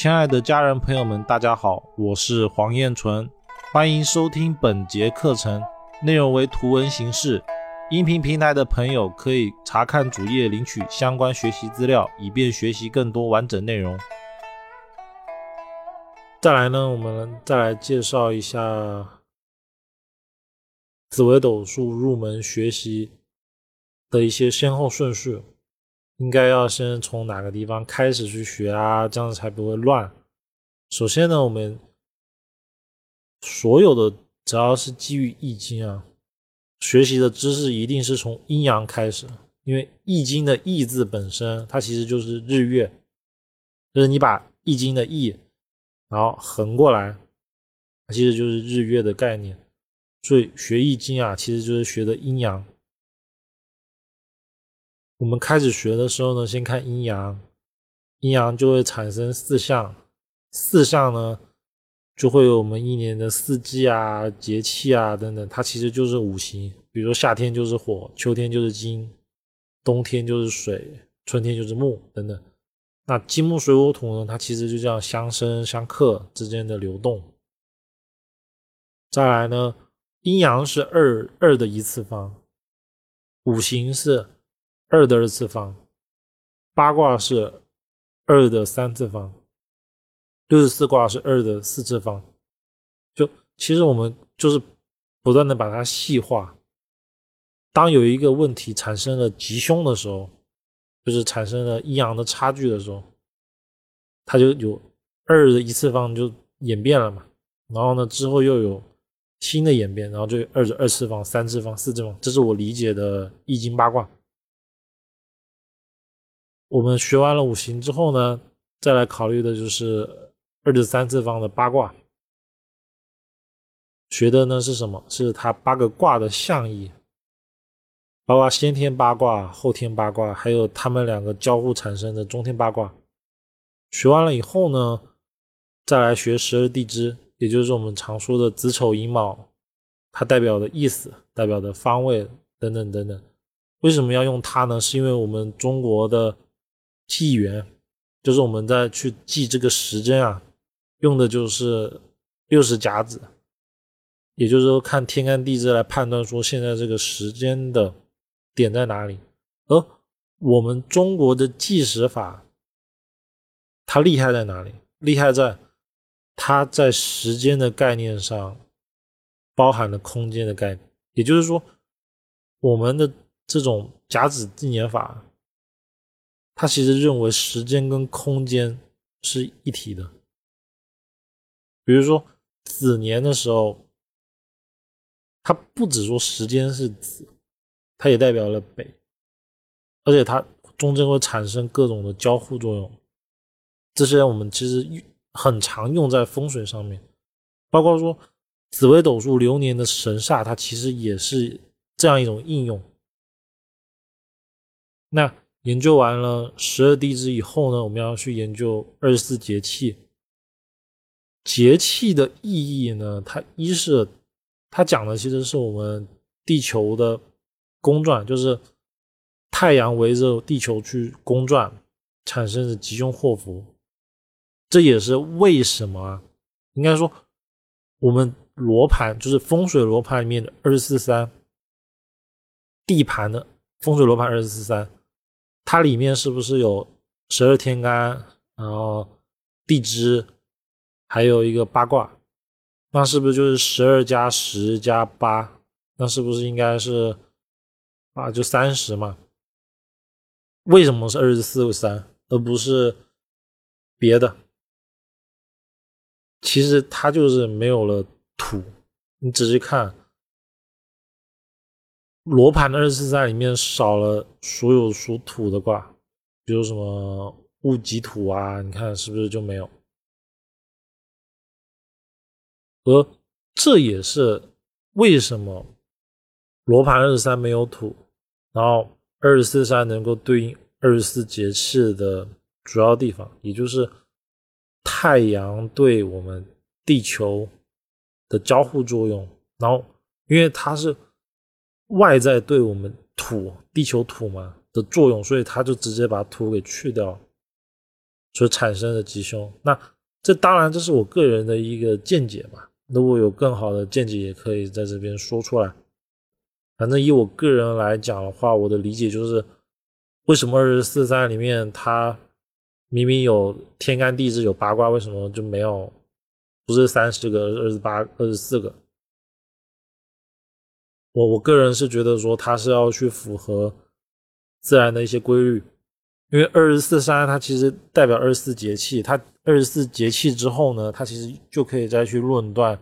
亲爱的家人朋友们，大家好，我是黄彦纯，欢迎收听本节课程，内容为图文形式。音频平台的朋友可以查看主页领取相关学习资料，以便学习更多完整内容。再来呢，我们再来介绍一下紫微斗数入门学习的一些先后顺序。应该要先从哪个地方开始去学啊？这样才不会乱。首先呢，我们所有的只要是基于易经啊，学习的知识一定是从阴阳开始，因为易经的易字本身它其实就是日月，就是你把易经的易，然后横过来，它其实就是日月的概念。所以学易经啊，其实就是学的阴阳。我们开始学的时候呢，先看阴阳，阴阳就会产生四象，四象呢就会有我们一年的四季啊、节气啊等等，它其实就是五行。比如说夏天就是火，秋天就是金，冬天就是水，春天就是木等等。那金木水火土呢，它其实就这样相生相克之间的流动。再来呢，阴阳是二二的一次方，五行是。二的二次方，八卦是二的三次方，六十四卦是二的四次方。就其实我们就是不断的把它细化。当有一个问题产生了吉凶的时候，就是产生了阴阳的差距的时候，它就有二的一次方就演变了嘛。然后呢，之后又有新的演变，然后就二的二次方、三次方、四次方。这是我理解的易经八卦。我们学完了五行之后呢，再来考虑的就是二的三次方的八卦。学的呢是什么？是它八个卦的象意，包括先天八卦、后天八卦，还有它们两个交互产生的中天八卦。学完了以后呢，再来学十二地支，也就是我们常说的子丑寅卯，它代表的意思、代表的方位等等等等。为什么要用它呢？是因为我们中国的。纪元就是我们在去记这个时针啊，用的就是六十甲子，也就是说看天干地支来判断说现在这个时间的点在哪里。而我们中国的计时法，它厉害在哪里？厉害在它在时间的概念上包含了空间的概念，也就是说，我们的这种甲子纪年法。他其实认为时间跟空间是一体的。比如说子年的时候，它不只说时间是子，它也代表了北，而且它中间会产生各种的交互作用。这些我们其实很常用在风水上面，包括说紫微斗数流年的神煞，它其实也是这样一种应用。那。研究完了十二地支以后呢，我们要去研究二十四节气。节气的意义呢，它一是它讲的其实是我们地球的公转，就是太阳围着地球去公转产生的吉凶祸福。这也是为什么啊应该说我们罗盘就是风水罗盘里面的二十四三地盘的风水罗盘二十四三。它里面是不是有十二天干，然后地支，还有一个八卦？那是不是就是十二加十加八？那是不是应该是啊？就三十嘛？为什么是二十四三，而不是别的？其实它就是没有了土。你仔细看。罗盘的二十四三里面少了所有属土的卦，比如什么戊己土啊，你看是不是就没有？而这也是为什么罗盘二十三没有土，然后二十四三能够对应二十四节气的主要地方，也就是太阳对我们地球的交互作用，然后因为它是。外在对我们土地球土嘛的作用，所以他就直接把土给去掉。所产生的吉凶。那这当然这是我个人的一个见解嘛，如果有更好的见解，也可以在这边说出来。反正以我个人来讲的话，我的理解就是，为什么二十四三里面它明明有天干地支有八卦，为什么就没有？不是三十个，二十八、二十四个。我我个人是觉得说，它是要去符合自然的一些规律，因为二十四山它其实代表二十四节气，它二十四节气之后呢，它其实就可以再去论断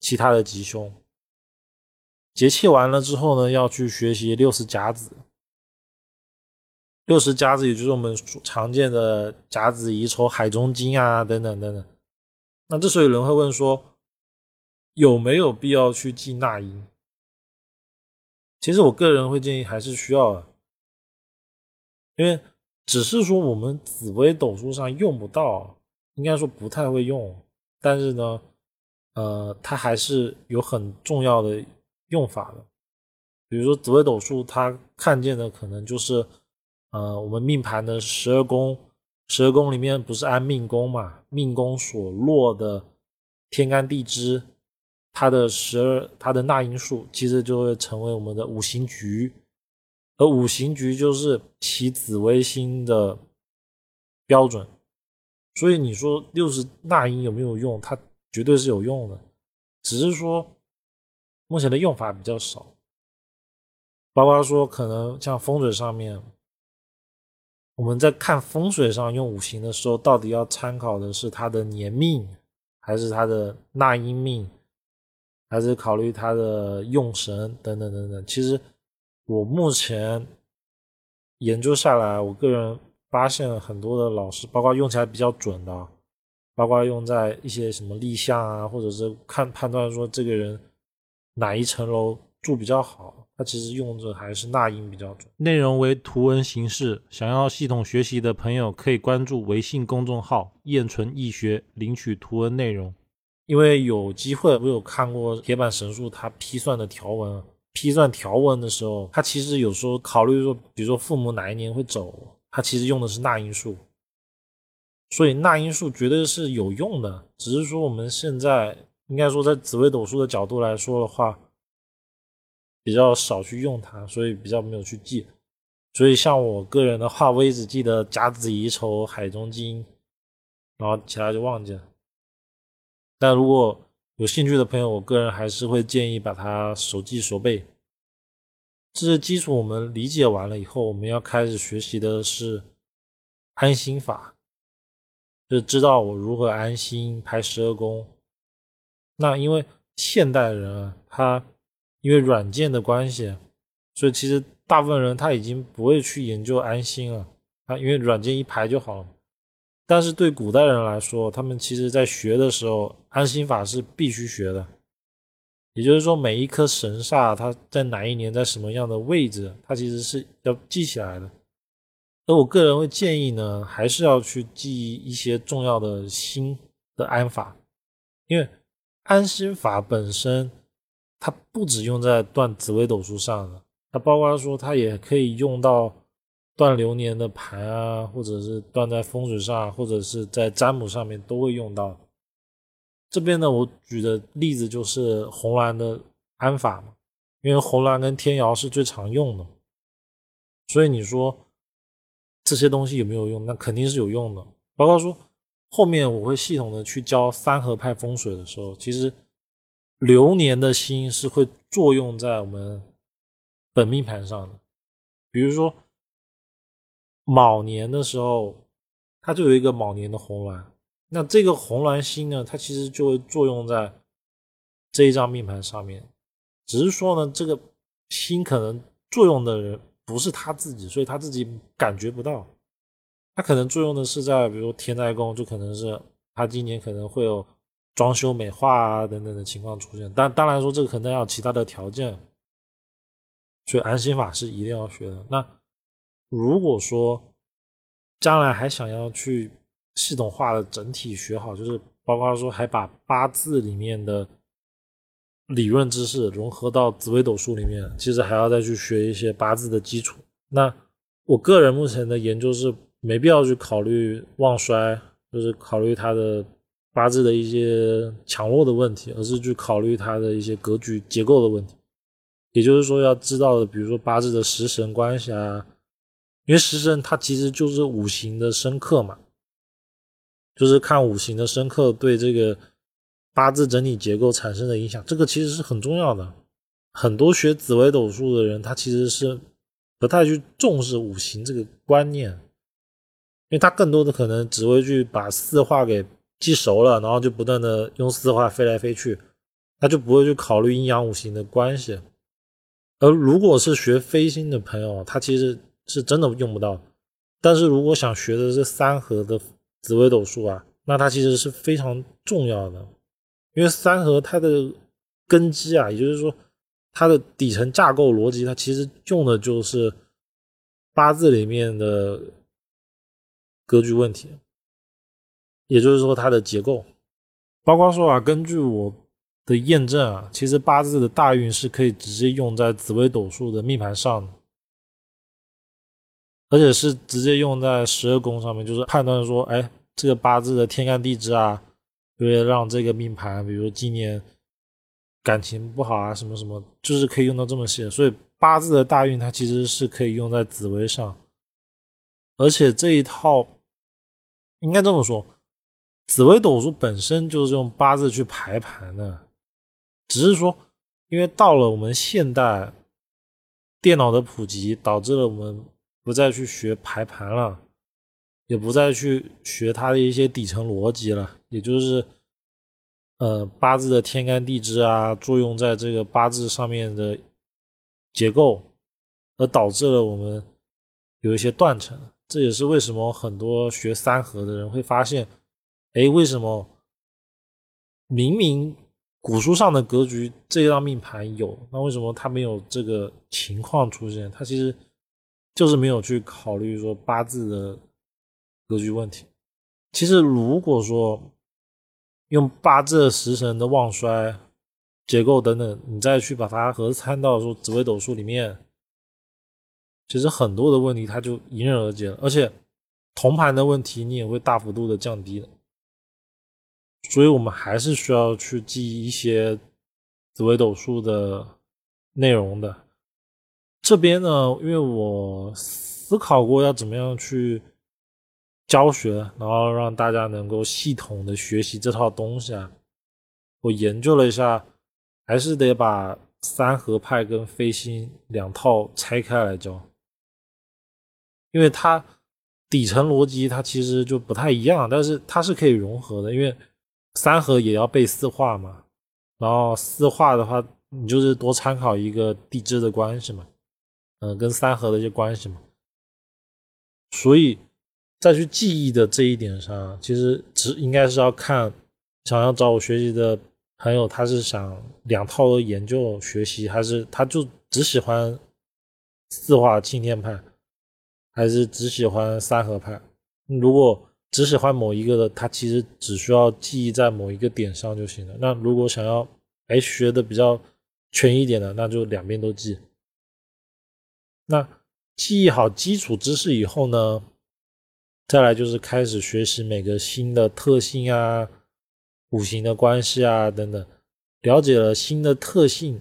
其他的吉凶。节气完了之后呢，要去学习六十甲子，六十甲子也就是我们常见的甲子、乙丑、海中金啊等等等等。那这时候有人会问说，有没有必要去记纳音？其实我个人会建议还是需要，因为只是说我们紫微斗数上用不到，应该说不太会用，但是呢，呃，它还是有很重要的用法的。比如说紫微斗数，它看见的可能就是，呃，我们命盘的十二宫。十二宫里面不是按命宫嘛？命宫所落的天干地支，它的十二它的纳音数，其实就会成为我们的五行局，而五行局就是其紫微星的标准。所以你说六十纳音有没有用？它绝对是有用的，只是说目前的用法比较少，包括说可能像风水上面。我们在看风水上用五行的时候，到底要参考的是它的年命，还是它的纳音命，还是考虑它的用神等等等等？其实我目前研究下来，我个人发现很多的老师，包括用起来比较准的，包括用在一些什么立项啊，或者是看判断说这个人哪一层楼住比较好。它其实用着还是纳音比较准，内容为图文形式。想要系统学习的朋友可以关注微信公众号“燕纯易学”，领取图文内容。因为有机会，我有看过铁板神术，它批算的条文，批算条文的时候，它其实有时候考虑说，比如说父母哪一年会走，它其实用的是纳音数，所以纳音数绝对是有用的。只是说我们现在应该说，在紫微斗数的角度来说的话。比较少去用它，所以比较没有去记。所以像我个人的话，我只记得甲子乙丑海中金，然后其他就忘记了。但如果有兴趣的朋友，我个人还是会建议把它熟记熟背。这些基础我们理解完了以后，我们要开始学习的是安心法，就知道我如何安心排十二宫。那因为现代人啊，他。因为软件的关系，所以其实大部分人他已经不会去研究安心了啊，因为软件一排就好了。但是对古代人来说，他们其实在学的时候，安心法是必须学的。也就是说，每一颗神煞它在哪一年在什么样的位置，它其实是要记起来的。而我个人会建议呢，还是要去记一些重要的心的安法，因为安心法本身。它不止用在断紫微斗数上的，它包括说它也可以用到断流年的盘啊，或者是断在风水上，或者是在占卜上面都会用到。这边呢，我举的例子就是红鸾的安法嘛，因为红鸾跟天姚是最常用的，所以你说这些东西有没有用？那肯定是有用的。包括说后面我会系统的去教三合派风水的时候，其实。流年的星是会作用在我们本命盘上的，比如说卯年的时候，它就有一个卯年的红鸾，那这个红鸾星呢，它其实就会作用在这一张命盘上面，只是说呢，这个星可能作用的人不是他自己，所以他自己感觉不到，他可能作用的是在比如天灾宫，就可能是他今年可能会有。装修美化啊等等的情况出现，但当然说这个可能要其他的条件，所以安心法是一定要学的。那如果说将来还想要去系统化的整体学好，就是包括说还把八字里面的理论知识融合到紫微斗数里面，其实还要再去学一些八字的基础。那我个人目前的研究是没必要去考虑旺衰，就是考虑他的八字的一些强弱的问题，而是去考虑他的一些格局结构的问题。也就是说，要知道的，比如说八字的食神关系啊，因为食神它其实就是五行的生克嘛，就是看五行的生克对这个八字整体结构产生的影响，这个其实是很重要的。很多学紫微斗数的人，他其实是不太去重视五行这个观念，因为他更多的可能只会去把四化给记熟了，然后就不断的用四化飞来飞去，他就不会去考虑阴阳五行的关系。而如果是学飞星的朋友，他其实是真的用不到。但是如果想学的是三合的紫微斗数啊，那它其实是非常重要的，因为三合它的根基啊，也就是说它的底层架构逻辑，它其实用的就是八字里面的格局问题，也就是说它的结构，包括说啊，根据我。的验证啊，其实八字的大运是可以直接用在紫微斗数的命盘上的，而且是直接用在十二宫上面，就是判断说，哎，这个八字的天干地支啊，为了让这个命盘，比如今年感情不好啊，什么什么，就是可以用到这么些。所以八字的大运它其实是可以用在紫微上，而且这一套应该这么说，紫微斗数本身就是用八字去排盘的。只是说，因为到了我们现代，电脑的普及导致了我们不再去学排盘了，也不再去学它的一些底层逻辑了，也就是，呃，八字的天干地支啊，作用在这个八字上面的结构，而导致了我们有一些断层。这也是为什么很多学三合的人会发现，哎，为什么明明。古书上的格局，这张命盘有，那为什么他没有这个情况出现？他其实就是没有去考虑说八字的格局问题。其实如果说用八字的时辰的旺衰结构等等，你再去把它合参到说紫微斗数里面，其实很多的问题它就迎刃而解了，而且同盘的问题你也会大幅度的降低的。所以，我们还是需要去记一些紫微斗数的内容的。这边呢，因为我思考过要怎么样去教学，然后让大家能够系统的学习这套东西啊。我研究了一下，还是得把三合派跟飞星两套拆开来教，因为它底层逻辑它其实就不太一样，但是它是可以融合的，因为。三合也要背四化嘛，然后四化的话，你就是多参考一个地支的关系嘛，嗯，跟三合的一些关系嘛。所以再去记忆的这一点上，其实只应该是要看想要找我学习的朋友，他是想两套都研究学习，还是他就只喜欢四化青天派，还是只喜欢三合派？如果只喜欢某一个的，他其实只需要记忆在某一个点上就行了。那如果想要哎学的比较全一点的，那就两边都记。那记忆好基础知识以后呢，再来就是开始学习每个新的特性啊、五行的关系啊等等。了解了新的特性，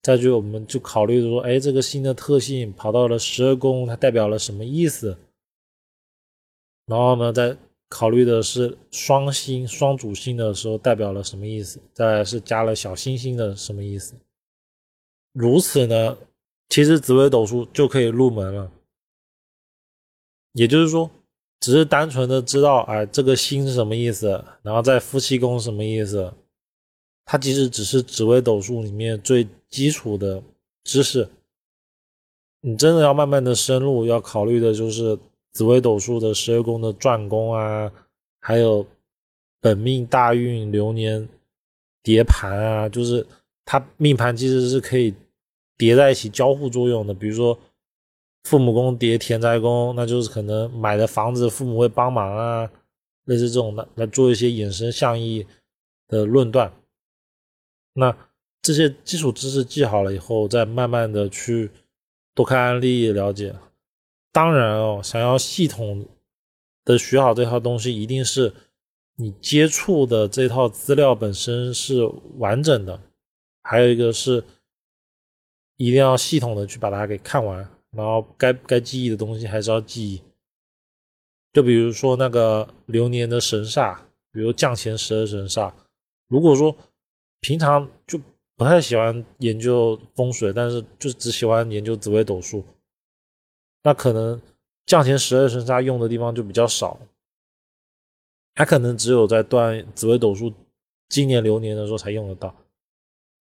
再就我们就考虑说，哎，这个新的特性跑到了十二宫，它代表了什么意思？然后呢，在考虑的是双星、双主星的时候代表了什么意思？再来是加了小星星的什么意思？如此呢，其实紫微斗数就可以入门了。也就是说，只是单纯的知道，哎，这个星是什么意思，然后在夫妻宫什么意思，它其实只是紫微斗数里面最基础的知识。你真的要慢慢的深入，要考虑的就是。紫微斗数的十二宫的转宫啊，还有本命大运流年叠盘啊，就是它命盘其实是可以叠在一起交互作用的。比如说父母宫叠田宅宫，那就是可能买的房子父母会帮忙啊，类似这种的来做一些衍生象意的论断。那这些基础知识记好了以后，再慢慢的去多看案例了解。当然哦，想要系统的学好这套东西，一定是你接触的这套资料本身是完整的，还有一个是一定要系统的去把它给看完，然后该该记忆的东西还是要记忆。就比如说那个流年的神煞，比如降前十二神煞，如果说平常就不太喜欢研究风水，但是就只喜欢研究紫微斗数。那可能降前十二神煞用的地方就比较少，它可能只有在断紫微斗数今年流年的时候才用得到。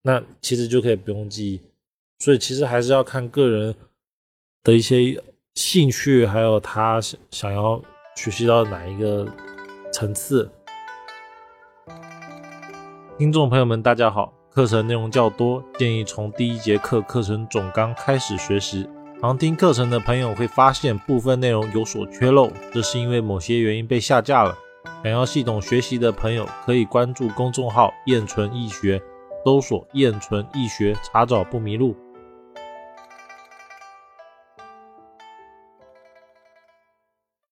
那其实就可以不用记忆，所以其实还是要看个人的一些兴趣，还有他想想要学习到哪一个层次。听众朋友们，大家好，课程内容较多，建议从第一节课课程总纲开始学习。常听课程的朋友会发现部分内容有所缺漏，这是因为某些原因被下架了。想要系统学习的朋友可以关注公众号“燕纯易学”，搜索“燕纯易学”，查找不迷路。